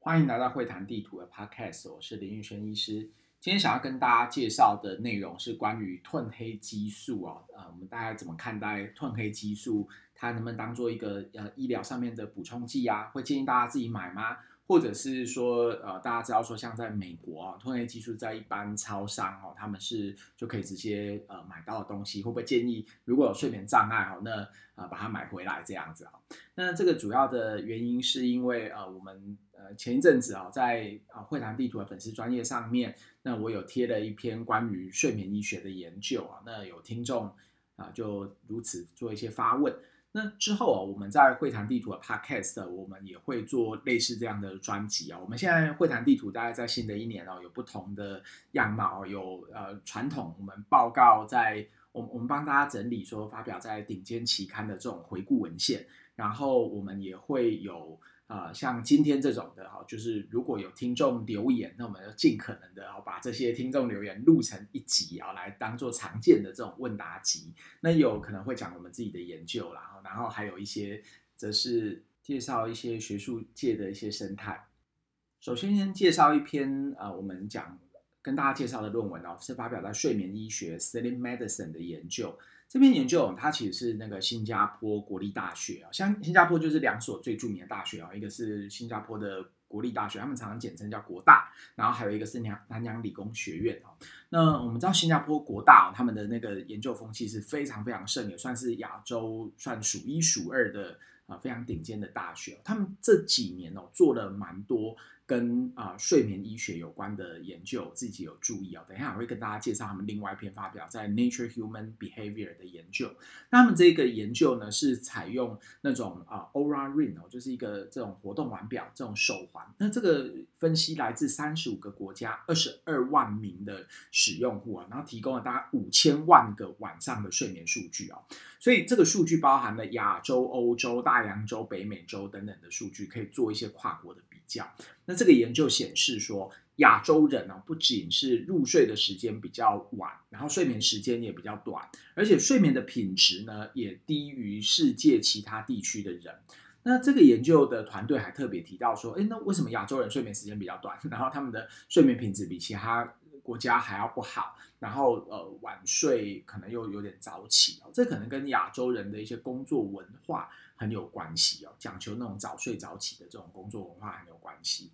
欢迎来到会谈地图的 Podcast，我是林玉轩医师。今天想要跟大家介绍的内容是关于褪黑激素啊，呃，我们大家怎么看待褪黑激素？它能不能当做一个呃医疗上面的补充剂啊？会建议大家自己买吗？或者是说，呃，大家知道说，像在美国啊，褪黑激素在一般超商哦，他们是就可以直接呃买到的东西，会不会建议如果有睡眠障碍哦，那呃把它买回来这样子啊？那这个主要的原因是因为呃我们呃前一阵子啊，在啊会谈地图的粉丝专页上面，那我有贴了一篇关于睡眠医学的研究啊，那有听众啊就如此做一些发问。那之后啊，我们在会谈地图的 Podcast，我们也会做类似这样的专辑啊。我们现在会谈地图大概在新的一年哦，有不同的样貌，有呃传统我们报告在，我们我们帮大家整理说发表在顶尖期刊的这种回顾文献，然后我们也会有。啊、像今天这种的哈，就是如果有听众留言，那我们要尽可能的把这些听众留言录成一集啊，来当做常见的这种问答集。那有可能会讲我们自己的研究啦，然后还有一些则是介绍一些学术界的一些生态。首先先介绍一篇、呃，我们讲跟大家介绍的论文哦，是发表在《睡眠医学》（Sleep Medicine） 的研究。这篇研究，它其实是那个新加坡国立大学啊，像新加坡就是两所最著名的大学啊，一个是新加坡的国立大学，他们常常简称叫国大，然后还有一个是南南洋理工学院啊。那我们知道新加坡国大他们的那个研究风气是非常非常盛，也算是亚洲算数一数二的啊非常顶尖的大学。他们这几年哦做了蛮多。跟啊、睡眠医学有关的研究，自己有注意啊、哦。等一下我会跟大家介绍他们另外一篇发表在 Nature Human Behavior 的研究。那他们这个研究呢，是采用那种啊、Oura Ring 哦，就是一个这种活动腕表这种手环。那这个分析来自三十五个国家，二十二万名的使用户啊，然后提供了大概五千万个晚上的睡眠数据、哦。所以这个数据包含了亚洲、欧洲、大洋洲、北美洲等等的数据，可以做一些跨国的较。那这个研究显示说，亚洲人呢、不仅是入睡的时间比较晚，然后睡眠时间也比较短，而且睡眠的品质呢，也低于世界其他地区的人。那这个研究的团队还特别提到说，诶，那为什么亚洲人睡眠时间比较短，然后他们的睡眠品质比其他国家还要不好？然后呃，晚睡可能又有点早起哦，这可能跟亚洲人的一些工作文化很有关系哦，讲求那种早睡早起的这种工作文化很有关系。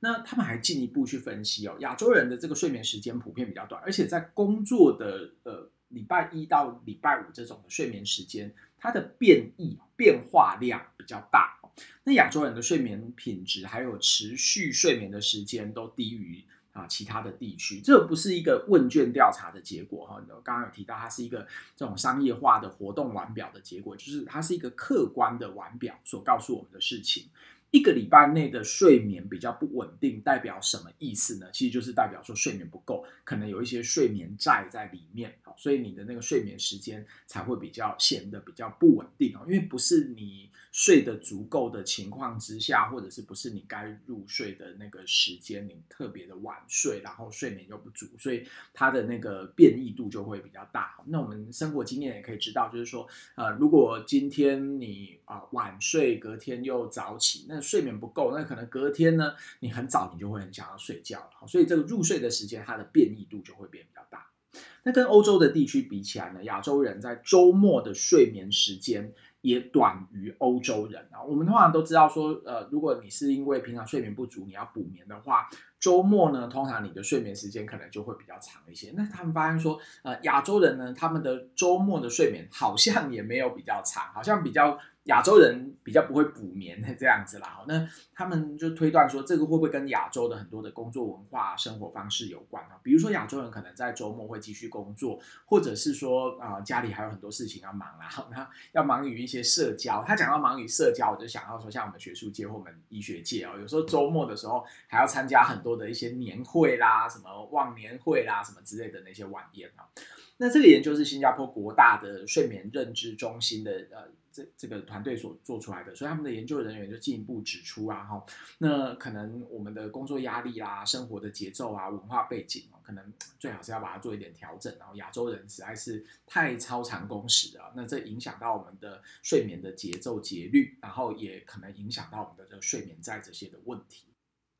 那他们还进一步去分析哦，亚洲人的这个睡眠时间普遍比较短，而且在工作的呃礼拜一到礼拜五这种的睡眠时间，它的变异变化量比较大。那亚洲人的睡眠品质还有持续睡眠的时间都低于啊其他的地区。这不是一个问卷调查的结果哈，我刚刚有提到它是一个这种商业化的活动腕表的结果，就是它是一个客观的腕表所告诉我们的事情。一个礼拜内的睡眠比较不稳定，代表什么意思呢？其实就是代表说睡眠不够，可能有一些睡眠债在里面，好，所以你的那个睡眠时间才会比较显得比较不稳定哦，因为不是你睡得足够的情况之下，或者是不是你该入睡的那个时间，你特别的晚睡，然后睡眠又不足，所以它的那个变异度就会比较大。那我们生活经验也可以知道，就是说，呃，如果今天你啊、晚睡，隔天又早起，那睡眠不够，那可能隔天呢，你很早你就会很想要睡觉了，所以这个入睡的时间它的变异度就会变比较大。那跟欧洲的地区比起来呢，亚洲人在周末的睡眠时间也短于欧洲人啊。我们通常都知道说，呃，如果你是因为平常睡眠不足，你要补眠的话，周末呢，通常你的睡眠时间可能就会比较长一些。那他们发现说，呃，亚洲人呢，他们的周末的睡眠好像也没有比较长，好像比较。亚洲人比较不会补眠的 这样子啦，那他们就推断说，这个会不会跟亚洲的很多的工作文化、生活方式有关啊？比如说亚洲人可能在周末会继续工作，或者是说啊、家里还有很多事情要忙啊，那要忙于一些社交。他讲到忙于社交，我就想到说，像我们学术界或我们医学界哦，有时候周末的时候还要参加很多的一些年会啦、什么忘年会啦、什么之类的那些晚宴啊。那这个研究是新加坡国大的睡眠认知中心的呃。这这个团队所做出来的，所以他们的研究人员就进一步指出啊，哈，那可能我们的工作压力啦、生活的节奏啊、文化背景哦，可能最好是要把它做一点调整。然后亚洲人实在是太超长工时啊，那这影响到我们的睡眠的节奏节律，然后也可能影响到我们的这个睡眠在这些的问题。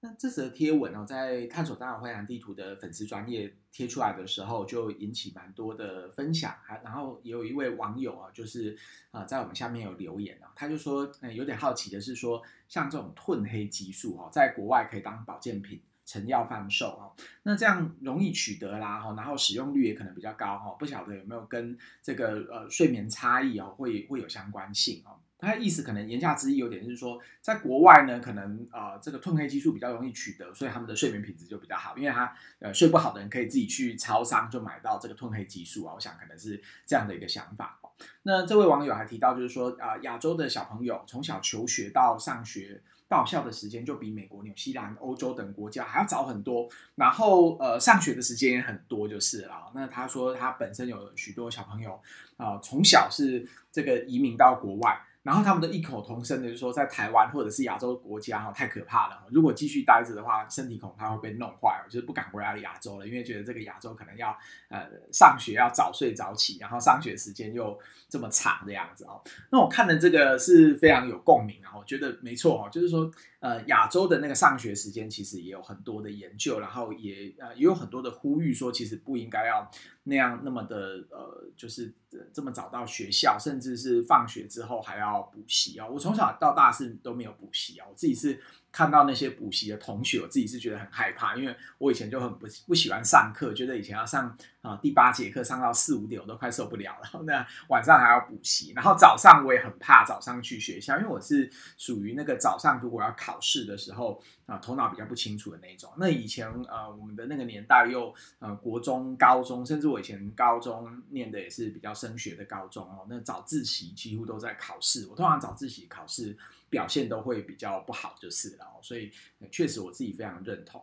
那这则贴文哦，在探索大脑会谈地图的粉丝专业贴出来的时候，就引起蛮多的分享。还然后也有一位网友啊，就是啊，在我们下面有留言啊，他就说，嗯，有点好奇的是说，像这种褪黑激素哦，在国外可以当保健品、成药贩售哦，那这样容易取得啦哈，然后使用率也可能比较高哈，不晓得有没有跟这个呃睡眠差异哦，会会有相关性哦。他的意思可能言下之意有点是说，在国外呢，可能呃这个褪黑激素比较容易取得，所以他们的睡眠品质就比较好，因为他呃睡不好的人可以自己去超商就买到这个褪黑激素啊，我想可能是这样的一个想法。那这位网友还提到，就是说啊，亚洲的小朋友从小求学到上学到校的时间就比美国、纽西兰、欧洲等国家还要早很多，然后呃上学的时间也很多，就是了。那他说他本身有许多小朋友啊，从小是这个移民到国外。然后他们的异口同声的就是说，在台湾或者是亚洲国家哈，太可怕了。如果继续待着的话，身体恐怕会被弄坏，就是不敢回来亚洲了，因为觉得这个亚洲可能要呃上学要早睡早起，然后上学时间又这么长的样子哦。那我看的这个是非常有共鸣啊，我觉得没错哦，就是说呃亚洲的那个上学时间其实也有很多的研究，然后也呃也有很多的呼吁说，其实不应该要那样那么的呃就是这么早到学校，甚至是放学之后还要。补习啊！我从小到大是都没有补习啊，我自己是。看到那些补习的同学，我自己是觉得很害怕，因为我以前就很不不喜欢上课，觉得以前要上啊、第八节课上到四五点，我都快受不了了。那晚上还要补习，然后早上我也很怕早上去学校，因为我是属于那个早上如果要考试的时候啊、头脑比较不清楚的那种。那以前呃我们的那个年代又呃国中、高中，甚至我以前高中念的也是比较升学的高中哦，那早自习几乎都在考试，我通常早自习考试。表现都会比较不好，就是了。所以确实我自己非常认同。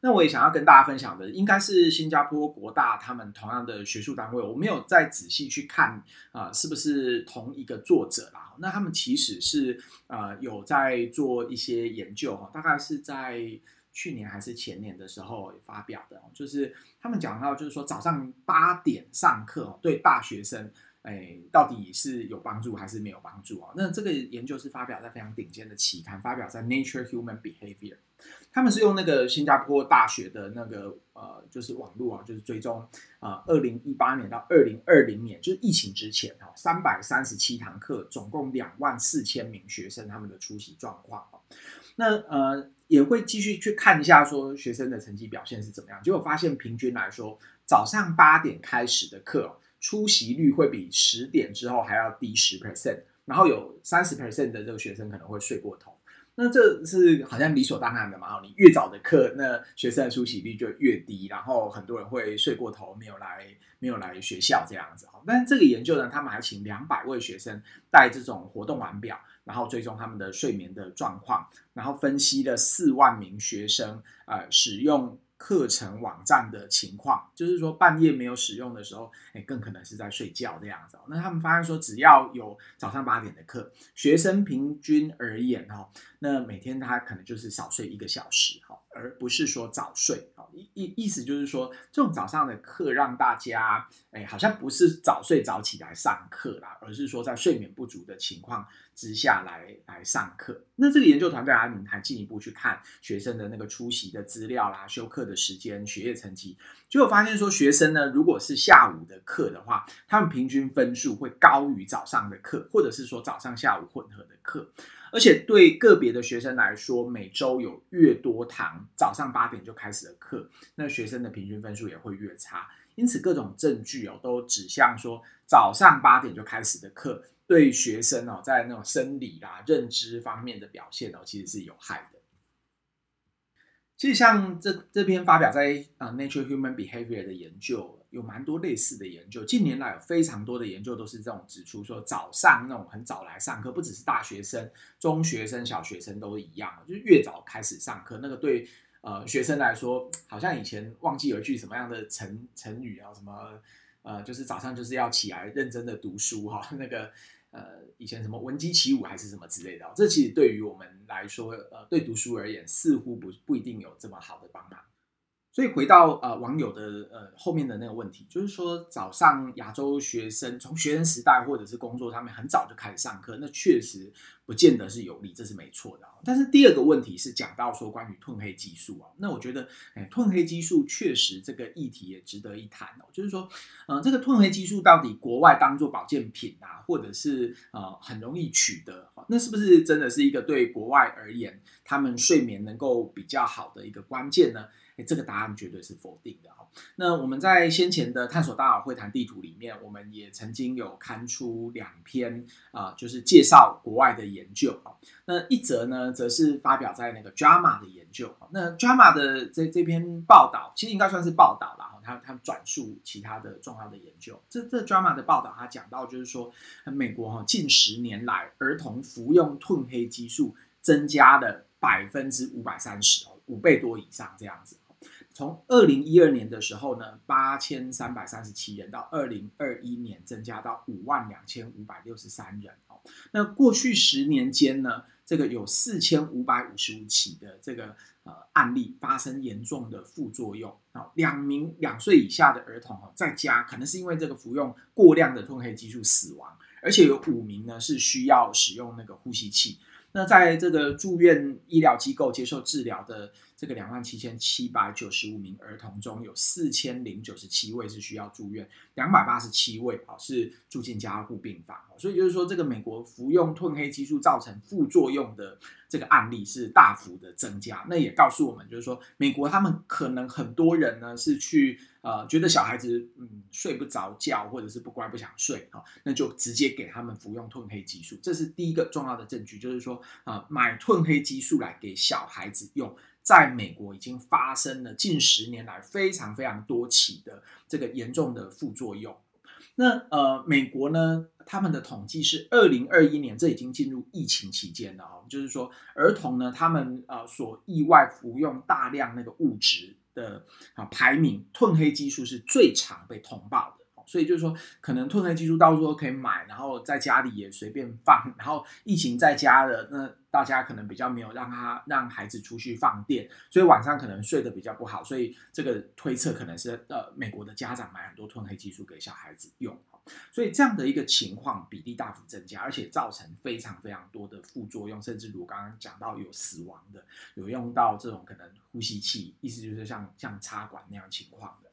那我也想要跟大家分享的，应该是新加坡国大他们同样的学术单位，我没有再仔细去看啊、是不是同一个作者啦？那他们其实是呃有在做一些研究哈，大概是在去年还是前年的时候发表的，就是他们讲到，就是说早上八点上课对大学生。哎，到底是有帮助还是没有帮助啊？那这个研究是发表在非常顶尖的期刊，发表在《Nature Human Behavior》。他们是用那个新加坡大学的那个呃，就是网络啊，就是追踪啊，二零一八年到二零二零年，就是疫情之前哈，三百三十七堂课，总共两万四千名学生他们的出席状况啊。那呃，也会继续去看一下说学生的成绩表现是怎么样。结果发现平均来说，早上八点开始的课。出席率会比十点之后还要低十 percent，然后有三十 percent 的这个学生可能会睡过头，那这是好像理所当然的嘛？你越早的课，那学生的出席率就越低，然后很多人会睡过头，没有来没有来学校这样子。但是这个研究呢，他们还请两百位学生带这种活动腕表，然后追踪他们的睡眠的状况，然后分析了四万名学生呃使用。课程网站的情况，就是说半夜没有使用的时候，哎，更可能是在睡觉这样子。那他们发现说，只要有早上八点的课，学生平均而言哈，那每天他可能就是少睡一个小时哈，而不是说早睡。意意思就是说，这种早上的课让大家，哎，好像不是早睡早起来上课啦，而是说在睡眠不足的情况之下来来上课。那这个研究团队还还进一步去看学生的那个出席的资料啦、修课的时间、学业成绩，结果发现说，学生呢，如果是下午的课的话，他们平均分数会高于早上的课，或者是说早上下午混合的课。而且对个别的学生来说，每周有越多堂早上八点就开始的课，那学生的平均分数也会越差。因此，各种证据哦都指向说，早上八点就开始的课对学生哦在那种生理啦、认知方面的表现哦，其实是有害的。其实，像这这篇发表在啊《Nature Human Behavior》的研究，有蛮多类似的研究。近年来有非常多的研究都是这种指出说，早上那种很早来上课，不只是大学生、中学生、小学生都一样，就是越早开始上课，那个对呃学生来说，好像以前忘记有一句什么样的成成语啊，什么呃，就是早上就是要起来认真的读书哈，那个。呃，以前什么闻鸡起舞还是什么之类的，这其实对于我们来说，呃，对读书而言，似乎不不一定有这么好的帮忙。所以回到呃网友的呃后面的那个问题，就是说早上亚洲学生从学生时代或者是工作上面很早就开始上课，那确实不见得是有利，这是没错的。但是第二个问题是讲到说关于褪黑激素啊，那我觉得，哎，褪黑激素确实这个议题也值得一谈哦。就是说，嗯、这个褪黑激素到底国外当做保健品啊，或者是呃很容易取得，那是不是真的是一个对国外而言，他们睡眠能够比较好的一个关键呢？哎，这个答案绝对是否定的哈。那我们在先前的探索大脑会谈地图里面，我们也曾经有刊出两篇啊、就是介绍国外的研究。那一则呢，则是发表在那个 JAMA 的研究。那 JAMA 的这这篇报道，其实应该算是报道了。他他转述其他的重要的研究。这这 JAMA 的报道，他讲到就是说，美国哈近十年来儿童服用褪黑激素增加了百分之五百三十哦，五倍多以上这样子。从二零一二年的时候呢，八千三百三十七人，到二零二一年增加到五万两千五百六十三人哦。那过去十年间呢，这个有四千五百五十五起的这个呃案例发生严重的副作用啊。两名两岁以下的儿童哦，在家可能是因为这个服用过量的褪黑激素死亡，而且有五名呢是需要使用那个呼吸器。那在这个住院医疗机构接受治疗的这个两万七千七百九十五名儿童中，有四千零九十七位是需要住院，两百八十七位啊是住进加护病房。所以就是说，这个美国服用褪黑激素造成副作用的这个案例是大幅的增加。那也告诉我们，就是说，美国他们可能很多人呢是去呃觉得小孩子嗯睡不着觉，或者是不乖不想睡啊，那就直接给他们服用褪黑激素。这是第一个重要的证据，就是说。啊，买褪黑激素来给小孩子用，在美国已经发生了近十年来非常非常多起的这个严重的副作用。那呃，美国呢，他们的统计是二零二一年，这已经进入疫情期间了哦，就是说儿童呢，他们呃所意外服用大量那个物质的啊排名，褪黑激素是最常被通报的。所以就是说，可能褪黑激素到时候可以买，然后在家里也随便放。然后疫情在家的，那大家可能比较没有让他让孩子出去放电，所以晚上可能睡得比较不好。所以这个推测可能是呃，美国的家长买很多褪黑激素给小孩子用。所以这样的一个情况比例大幅增加，而且造成非常非常多的副作用，甚至如刚刚讲到有死亡的，有用到这种可能呼吸器，意思就是像像插管那样情况的。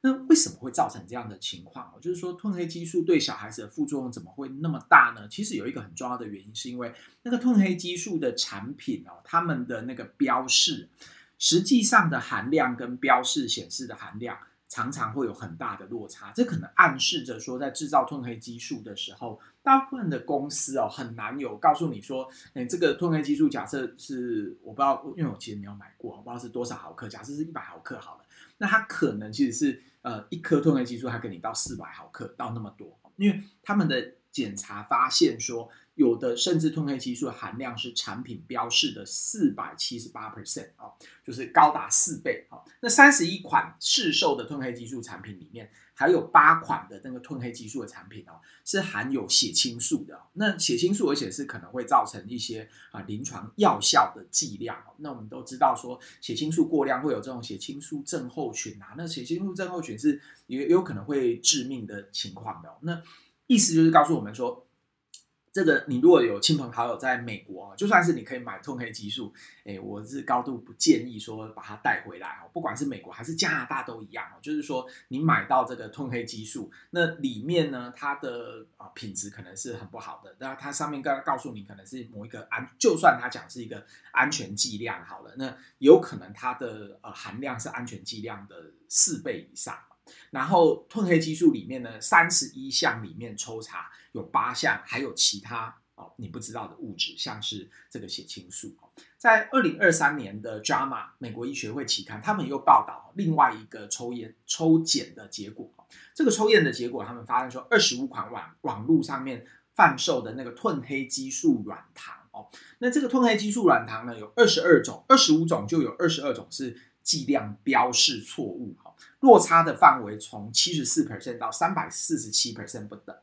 那为什么会造成这样的情况？就是说，褪黑激素对小孩子的副作用怎么会那么大呢？其实有一个很重要的原因，是因为那个褪黑激素的产品哦，他们的那个标示，实际上的含量跟标示显示的含量常常会有很大的落差。这可能暗示着说，在制造褪黑激素的时候，大部分的公司哦很难有告诉你说，诶，这个褪黑激素假设是我不知道，因为我其实没有买过，我不知道是多少毫克，假设是一百毫克好了，那它可能其实是。呃，一颗褪黑激素它给你到四百毫克，到那么多，因为他们的检查发现说，有的甚至褪黑激素含量是产品标示的四百七十八 percent 哦，就是高达四倍哦。那三十一款市售的褪黑激素产品里面，还有八款的那个褪黑激素的产品哦，是含有血清素的。那血清素而且是可能会造成一些啊临床药效的剂量。那我们都知道说，血清素过量会有这种血清素症候群啊。那血清素症候群是也有可能会致命的情况的。那意思就是告诉我们说。这个你如果有亲朋好友在美国，就算是你可以买褪黑激素，诶，我是高度不建议说把它带回来哦。不管是美国还是加拿大都一样哦，就是说你买到这个褪黑激素，那里面呢，它的啊品质可能是很不好的。那它上面告告诉你，可能是某一个安，就算它讲是一个安全剂量好了，那有可能它的呃含量是安全剂量的四倍以上。然后褪黑激素里面呢，三十一项里面抽查有八项，还有其他哦你不知道的物质，像是这个血清素。在二零二三年的 JAMA 美国医学会期刊，他们又报道另外一个抽烟抽检的结果。这个抽验的结果，他们发现说，二十五款网网络上面贩售的那个褪黑激素软糖哦，那这个褪黑激素软糖呢，有二十二种，二十五种就有二十二种是。剂量标示错误，哈，落差的范围从七十四 percent 到三百四十七 percent 不等，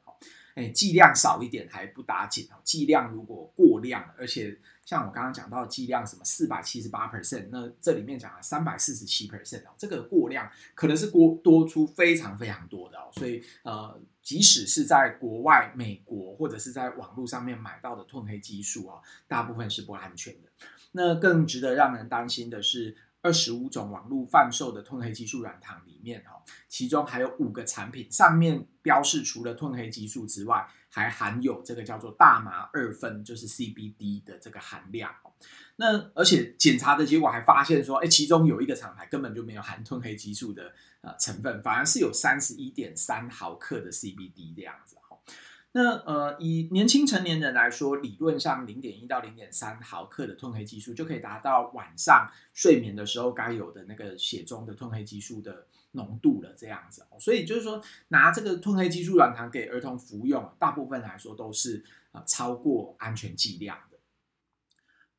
哎，剂量少一点还不打紧哦，剂量如果过量，而且像我刚刚讲到剂量什么四百七十八 percent，那这里面讲了三百四十七 percent 哦，这个过量可能是过多出非常非常多的哦，所以呃，即使是在国外、美国或者是在网络上面买到的褪黑激素啊，大部分是不安全的。那更值得让人担心的是。二十五种网络贩售的褪黑激素软糖里面，哈，其中还有五个产品上面标示，除了褪黑激素之外，还含有这个叫做大麻二酚，就是 CBD 的这个含量。那而且检查的结果还发现说，哎，其中有一个厂牌根本就没有含褪黑激素的呃成分，反而是有三十一点三毫克的 CBD 这样子。那呃，以年轻成年人来说，理论上零点一到零点三毫克的褪黑激素就可以达到晚上睡眠的时候该有的那个血中的褪黑激素的浓度了，这样子。所以就是说，拿这个褪黑激素软糖给儿童服用，大部分来说都是呃超过安全剂量的。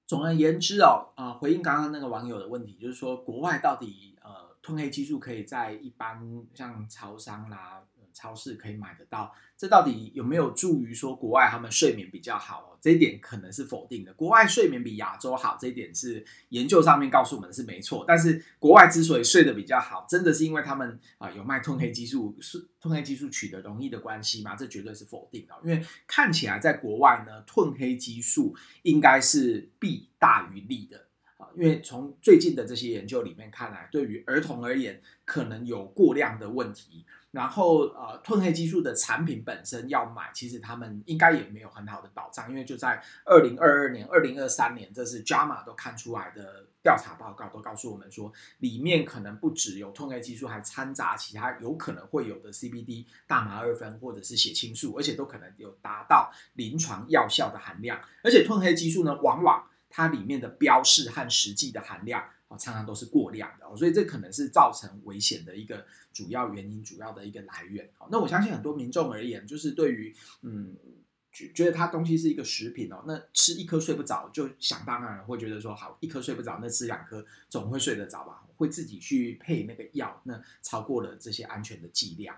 总而言之哦，呃，回应刚刚那个网友的问题，就是说国外到底呃褪黑激素可以在一般像超商啦。超市可以买得到，这到底有没有助于说国外他们睡眠比较好哦？这一点可能是否定的。国外睡眠比亚洲好，这一点是研究上面告诉我们是没错。但是国外之所以睡得比较好，真的是因为他们啊有卖褪黑激素，是褪黑激素取得容易的关系吗？这绝对是否定的。因为看起来在国外呢，褪黑激素应该是弊大于利的啊。因为从最近的这些研究里面看来，对于儿童而言，可能有过量的问题。然后，呃，褪黑激素的产品本身要买，其实他们应该也没有很好的保障，因为就在二零二二年、二零二三年，这是 JAMA 都看出来的调查报告，都告诉我们说，里面可能不只有褪黑激素，还掺杂其他有可能会有的 CBD、大麻二酚或者是血清素，而且都可能有达到临床药效的含量。而且褪黑激素呢，往往它里面的标示和实际的含量。常常都是过量的，所以这可能是造成危险的一个主要原因，主要的一个来源。好，那我相信很多民众而言，就是对于嗯，觉得它东西是一个食品哦，那吃一颗睡不着，就想当然会觉得说，好，一颗睡不着，那吃两颗总会睡得着吧？会自己去配那个药，那超过了这些安全的剂量。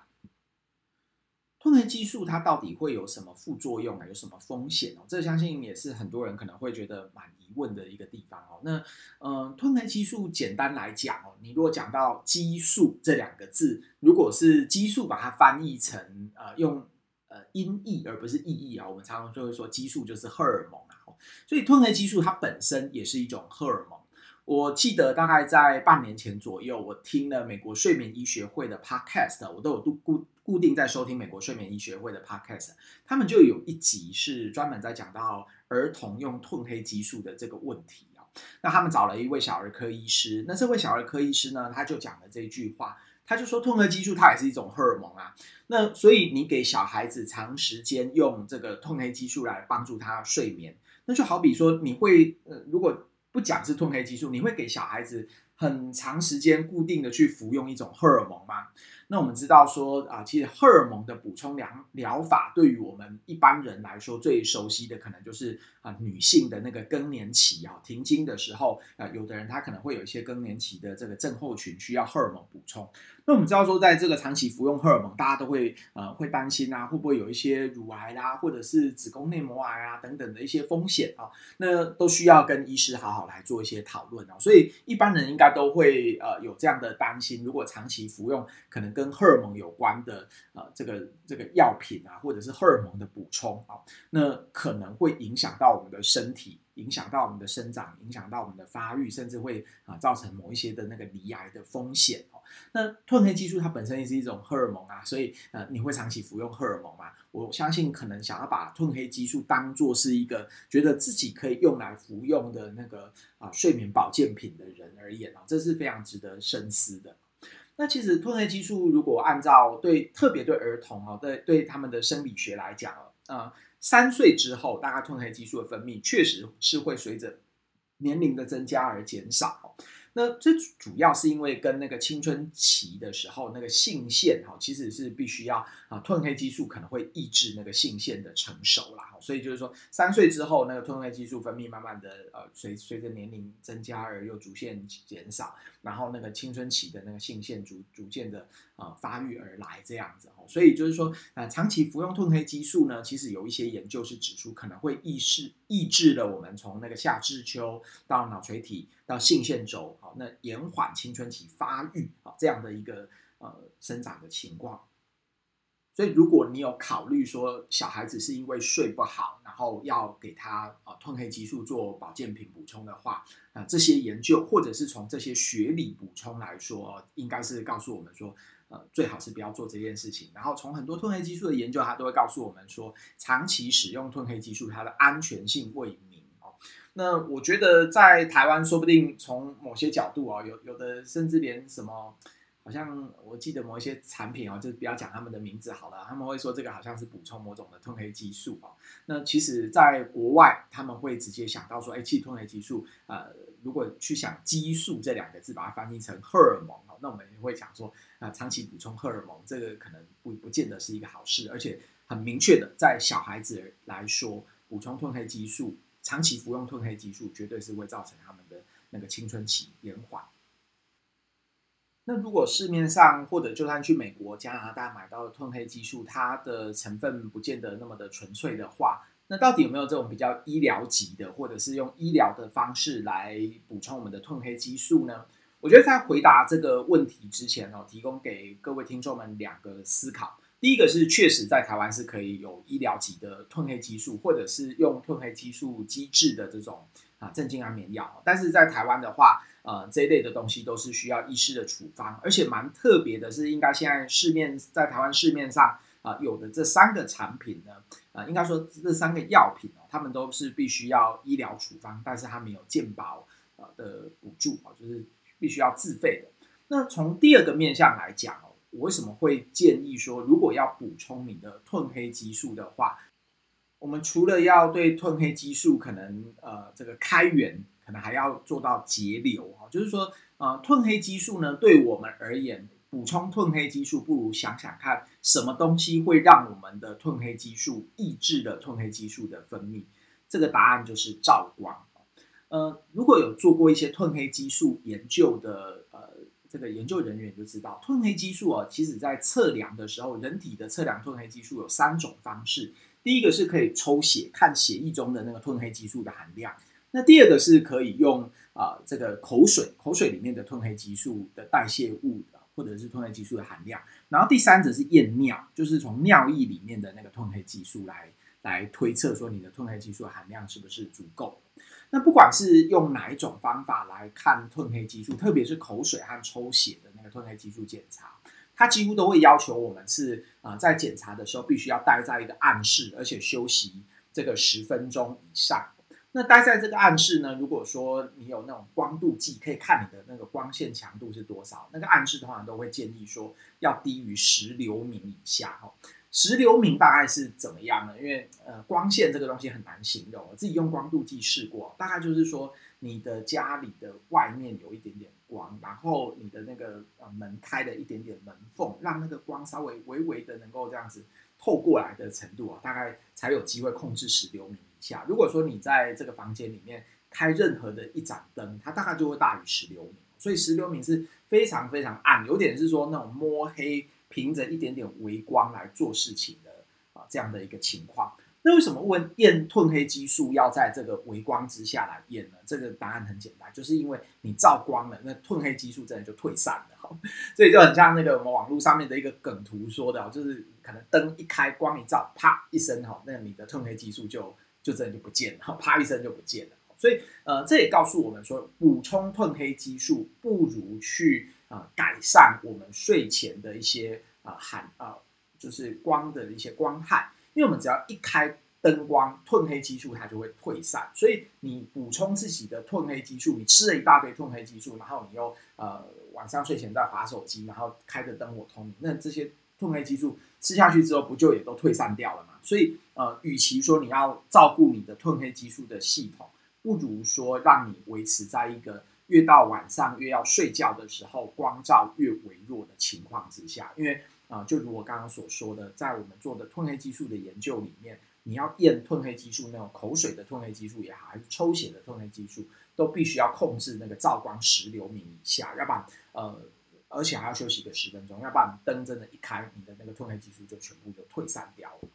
褪黑激素它到底会有什么副作用啊？有什么风险哦？这相信也是很多人可能会觉得蛮疑问的一个地方哦。那嗯，褪黑激素简单来讲哦，你如果讲到激素这两个字，如果是激素把它翻译成呃用呃音译而不是意译啊，我们常常就会说激素就是荷尔蒙啊。所以褪黑激素它本身也是一种荷尔蒙。我记得大概在半年前左右，我听了美国睡眠医学会的 podcast，我都有固固定在收听美国睡眠医学会的 podcast，他们就有一集是专门在讲到儿童用褪黑激素的这个问题啊。那他们找了一位小儿科医师，那这位小儿科医师呢，他就讲了这句话，他就说褪黑激素它也是一种荷尔蒙啊。那所以你给小孩子长时间用这个褪黑激素来帮助他睡眠，那就好比说你会呃如果。不讲是褪黑激素，你会给小孩子很长时间固定的去服用一种荷尔蒙吗？那我们知道说啊，其实荷尔蒙的补充疗疗法，对于我们一般人来说最熟悉的，可能就是啊女性的那个更年期啊，停经的时候啊，有的人他可能会有一些更年期的这个症候群，需要荷尔蒙补充。那我们知道说，在这个长期服用荷尔蒙，大家都会呃会担心啊，会不会有一些乳癌啦，或者是子宫内膜癌啊等等的一些风险啊？那都需要跟医师好好来做一些讨论啊。所以一般人应该都会呃有这样的担心，如果长期服用可能跟荷尔蒙有关的呃这个这个药品啊，或者是荷尔蒙的补充啊，那可能会影响到我们的身体。影响到我们的生长，影响到我们的发育，甚至会啊造成某一些的那个罹癌的风险。那褪黑激素它本身也是一种荷尔蒙啊，所以呃你会长期服用荷尔蒙吗？我相信可能想要把褪黑激素当做是一个觉得自己可以用来服用的那个啊睡眠保健品的人而言啊，这是非常值得深思的。那其实褪黑激素如果按照对特别对儿童哦，对对他们的生理学来讲。呃三岁之后，大概褪黑激素的分泌确实是会随着年龄的增加而减少。那这主要是因为跟那个青春期的时候那个性腺哈，其实是必须要啊褪黑激素可能会抑制那个性腺的成熟啦，所以就是说三岁之后那个褪黑激素分泌慢慢的呃随随着年龄增加而又逐渐减少，然后那个青春期的那个性腺逐逐渐的啊发育而来这样子哦，所以就是说呃长期服用褪黑激素呢，其实有一些研究是指出可能会抑制。抑制了我们从那个下至丘到脑垂体到性腺轴，好，那延缓青春期发育啊这样的一个呃生长的情况。所以，如果你有考虑说小孩子是因为睡不好，然后要给他啊褪黑激素做保健品补充的话，啊、这些研究或者是从这些学理补充来说，应该是告诉我们说，呃，最好是不要做这件事情。然后，从很多褪黑激素的研究，它都会告诉我们说，长期使用褪黑激素，它的安全性未明哦。那我觉得在台湾，说不定从某些角度啊、有有的甚至连什么。好像我记得某一些产品哦，就不要讲他们的名字好了。他们会说这个好像是补充某种的褪黑激素哦。那其实，在国外他们会直接想到说，哎，其实褪黑激素，呃，如果去想激素这两个字，把它翻译成荷尔蒙哦，那我们也会想说，啊、长期补充荷尔蒙，这个可能不不见得是一个好事。而且很明确的，在小孩子来说，补充褪黑激素，长期服用褪黑激素，绝对是会造成他们的那个青春期延缓。那如果市面上或者就算去美国、加拿大买到的褪黑激素，它的成分不见得那么的纯粹的话，那到底有没有这种比较医疗级的，或者是用医疗的方式来补充我们的褪黑激素呢？我觉得在回答这个问题之前哦，提供给各位听众们两个思考。第一个是确实在台湾是可以有医疗级的褪黑激素，或者是用褪黑激素机制的这种啊镇静安眠药，但是在台湾的话。呃，这一类的东西都是需要医师的处方，而且蛮特别的是，应该现在市面在台湾市面上啊、有的这三个产品呢，啊、呃，应该说这三个药品哦，他们都是必须要医疗处方，但是它没有健保呃的补助啊，就是必须要自费的。那从第二个面向来讲哦，我为什么会建议说，如果要补充你的褪黑激素的话，我们除了要对褪黑激素可能呃这个开源。可能还要做到节流哈，就是说，呃，褪黑激素呢，对我们而言，补充褪黑激素不如想想看，什么东西会让我们的褪黑激素抑制了褪黑激素的分泌？这个答案就是照光。呃，如果有做过一些褪黑激素研究的，呃，这个研究人员就知道，褪黑激素啊，其实在测量的时候，人体的测量褪黑激素有三种方式。第一个是可以抽血看血液中的那个褪黑激素的含量。那第二个是可以用啊、呃，这个口水，口水里面的褪黑激素的代谢物，或者是褪黑激素的含量。然后第三者是验尿，就是从尿液里面的那个褪黑激素来来推测说你的褪黑激素含量是不是足够。那不管是用哪一种方法来看褪黑激素，特别是口水和抽血的那个褪黑激素检查，它几乎都会要求我们是啊、呃，在检查的时候必须要待在一个暗室，而且休息这个十分钟以上。那待在这个暗室呢，如果说你有那种光度计，可以看你的那个光线强度是多少。那个暗室通常都会建议说要低于十流明以下。哈，十流明大概是怎么样呢？因为呃，光线这个东西很难形容。我自己用光度计试过，大概就是说你的家里的外面有一点点光，然后你的那个呃门开了一点点门缝，让那个光稍微微微的能够这样子透过来的程度啊，大概才有机会控制十流明。下如果说你在这个房间里面开任何的一盏灯，它大概就会大于十流明，所以十流明是非常非常暗，有点是说那种摸黑，凭着一点点微光来做事情的啊这样的一个情况。那为什么问验褪黑激素要在这个微光之下来验呢？这个答案很简单，就是因为你照光了，那褪黑激素真的就退散了哈。所以就很像那个我们网络上面的一个梗图说的，就是可能灯一开，光一照，啪一声哈，那你的褪黑激素就。就真的就不见了，啪一声就不见了。所以，呃，这也告诉我们说，补充褪黑激素不如去啊、改善我们睡前的一些啊寒啊，就是光的一些光害。因为我们只要一开灯光，褪黑激素它就会退散。所以，你补充自己的褪黑激素，你吃了一大堆褪黑激素，然后你又呃晚上睡前再划手机，然后开着灯火通明，那这些。褪黑激素吃下去之后，不就也都退散掉了吗？所以，呃，与其说你要照顾你的褪黑激素的系统，不如说让你维持在一个越到晚上越要睡觉的时候，光照越微弱的情况之下。因为，啊、就如我刚刚所说的，在我们做的褪黑激素的研究里面，你要验褪黑激素，那种口水的褪黑激素也好，还是抽血的褪黑激素，都必须要控制那个照光十流明以下，要不然，呃。而且还要休息个十分钟，要不然灯真的一开，你的那个褪黑激素就全部就退散掉了。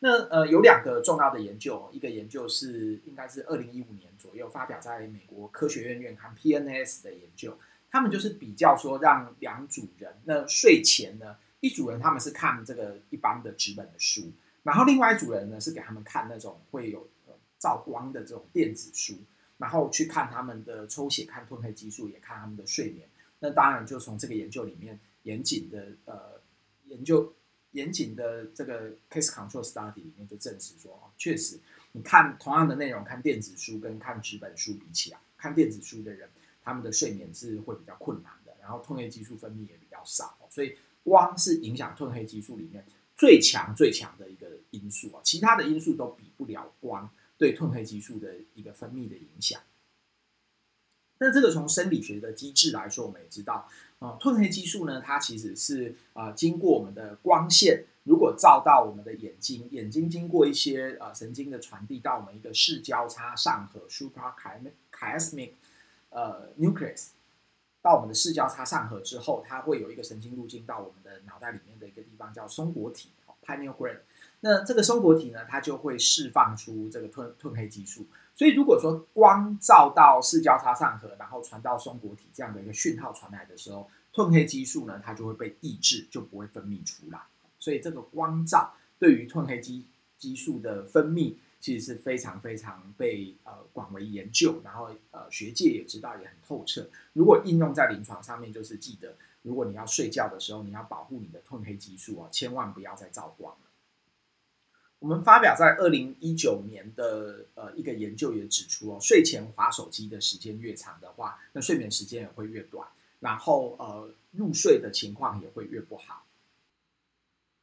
那呃有两个重要的研究，一个研究是应该是二零一五年左右发表在美国科学院院刊 PNS 的研究，他们就是比较说让两组人，那睡前呢，一组人他们是看这个一般的纸本的书，然后另外一组人呢是给他们看那种会有呃照光的这种电子书，然后去看他们的抽血、看褪黑激素，也看他们的睡眠。那当然就从这个研究里面严谨的呃研究。严谨的这个 case control study 里面就证实说，确实，你看同样的内容，看电子书跟看纸本书比起来，看电子书的人，他们的睡眠是会比较困难的，然后褪黑激素分泌也比较少，所以光是影响褪黑激素里面最强最强的一个因素啊，其他的因素都比不了光对褪黑激素的一个分泌的影响。那这个从生理学的机制来说，我们也知道。啊，褪黑激素呢，它其实是啊、呃，经过我们的光线，如果照到我们的眼睛，眼睛经过一些呃神经的传递到我们一个视交叉上核 （suprachiasmatic 呃 nucleus） 到我们的视交叉上核之后，它会有一个神经路径到我们的脑袋里面的一个地方叫松果体 （pineal gland）。那这个松果体呢，它就会释放出这个褪褪黑激素。所以，如果说光照到视交叉上核，然后传到松果体这样的一个讯号传来的时候，褪黑激素呢，它就会被抑制，就不会分泌出来。所以，这个光照对于褪黑激激素的分泌，其实是非常非常被呃广为研究，然后呃学界也知道也很透彻。如果应用在临床上面，就是记得，如果你要睡觉的时候，你要保护你的褪黑激素哦，千万不要再照光了。我们发表在二零一九年的呃一个研究也指出哦，睡前滑手机的时间越长的话，那睡眠时间也会越短，然后呃入睡的情况也会越不好。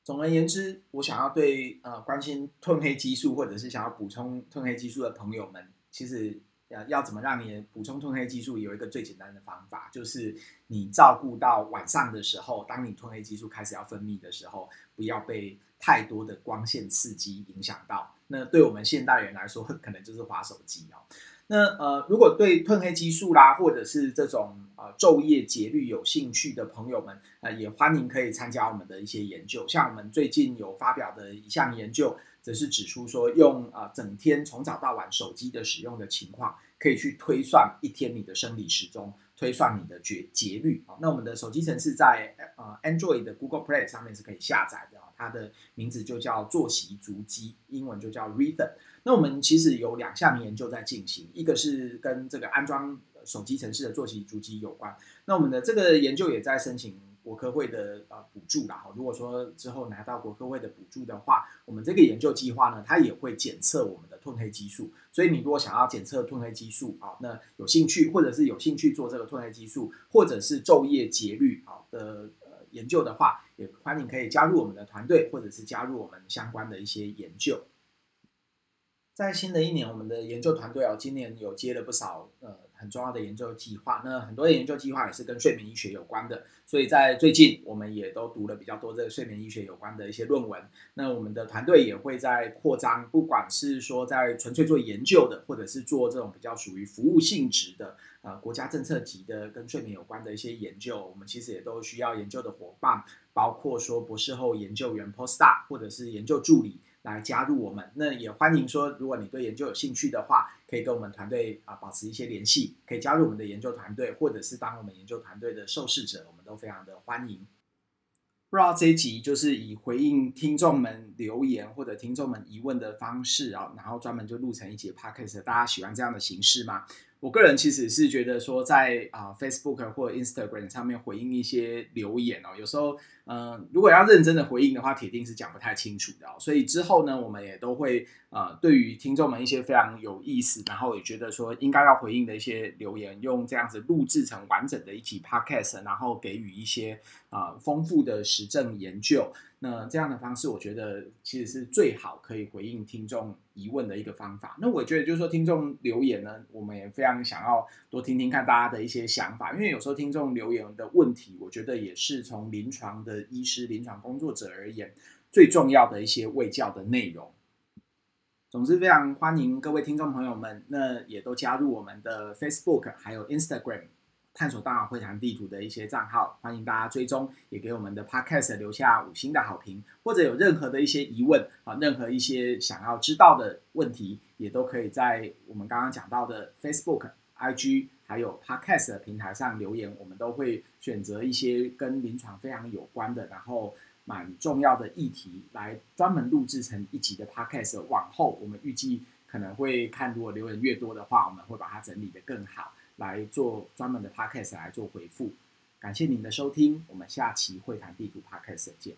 总而言之，我想要对呃关心褪黑激素或者是想要补充褪黑激素的朋友们，其实呃要怎么让你补充褪黑激素，有一个最简单的方法，就是你照顾到晚上的时候，当你褪黑激素开始要分泌的时候，不要被。太多的光线刺激影响到，那对我们现代人来说，可能就是滑手机哦。那呃，如果对褪黑激素啦，或者是这种呃昼夜节律有兴趣的朋友们，呃，也欢迎可以参加我们的一些研究。像我们最近有发表的一项研究，则是指出说，用啊、呃、整天从早到晚手机的使用的情况，可以去推算一天你的生理时钟。推算你的节节律啊，那我们的手机程式在呃 Android 的 Google Play 上面是可以下载的，它的名字就叫作息足迹，英文就叫 Rhythm。那我们其实有两项研究在进行，一个是跟这个安装手机城市的作息足迹有关，那我们的这个研究也在申请。国科会的呃补助啦，如果说之后拿到国科会的补助的话，我们这个研究计划呢，它也会检测我们的褪黑激素。所以你如果想要检测褪黑激素啊，那有兴趣或者是有兴趣做这个褪黑激素，或者是昼夜节律啊的研究的话，也欢迎可以加入我们的团队，或者是加入我们相关的一些研究。在新的一年，我们的研究团队哦，今年有接了不少呃。很重要的研究计划，那很多的研究计划也是跟睡眠医学有关的，所以在最近我们也都读了比较多这个睡眠医学有关的一些论文。那我们的团队也会在扩张，不管是说在纯粹做研究的，或者是做这种比较属于服务性质的，呃，国家政策级的跟睡眠有关的一些研究，我们其实也都需要研究的伙伴，包括说博士后研究员 （postdoc） 或者是研究助理。来加入我们，那也欢迎说，如果你对研究有兴趣的话，可以跟我们团队啊保持一些联系，可以加入我们的研究团队，或者是当我们研究团队的受试者，我们都非常的欢迎。不知道这一集就是以回应听众们留言或者听众们疑问的方式啊，然后专门就录成一节 podcast，大家喜欢这样的形式吗？我个人其实是觉得说在，啊 Facebook 或 Instagram 上面回应一些留言哦，有时候。嗯，如果要认真的回应的话，铁定是讲不太清楚的。所以之后呢，我们也都会呃，对于听众们一些非常有意思，然后也觉得说应该要回应的一些留言，用这样子录制成完整的一集 podcast，然后给予一些啊、丰富的实证研究。那这样的方式，我觉得其实是最好可以回应听众疑问的一个方法。那我觉得就是说，听众留言呢，我们也非常想要多听听看大家的一些想法，因为有时候听众留言的问题，我觉得也是从临床的医师、临床工作者而言最重要的一些卫教的内容。总之，非常欢迎各位听众朋友们，那也都加入我们的 Facebook 还有 Instagram。探索大脑会谈地图的一些账号，欢迎大家追踪，也给我们的 Podcast 留下五星的好评，或者有任何的一些疑问啊，任何一些想要知道的问题，也都可以在我们刚刚讲到的 Facebook、IG 还有 Podcast 的平台上留言，我们都会选择一些跟临床非常有关的，然后蛮重要的议题来专门录制成一集的 Podcast。往后我们预计。可能会看，如果留言越多的话，我们会把它整理得更好，来做专门的 podcast 来做回复。感谢您的收听，我们下期会谈地图 podcast 见。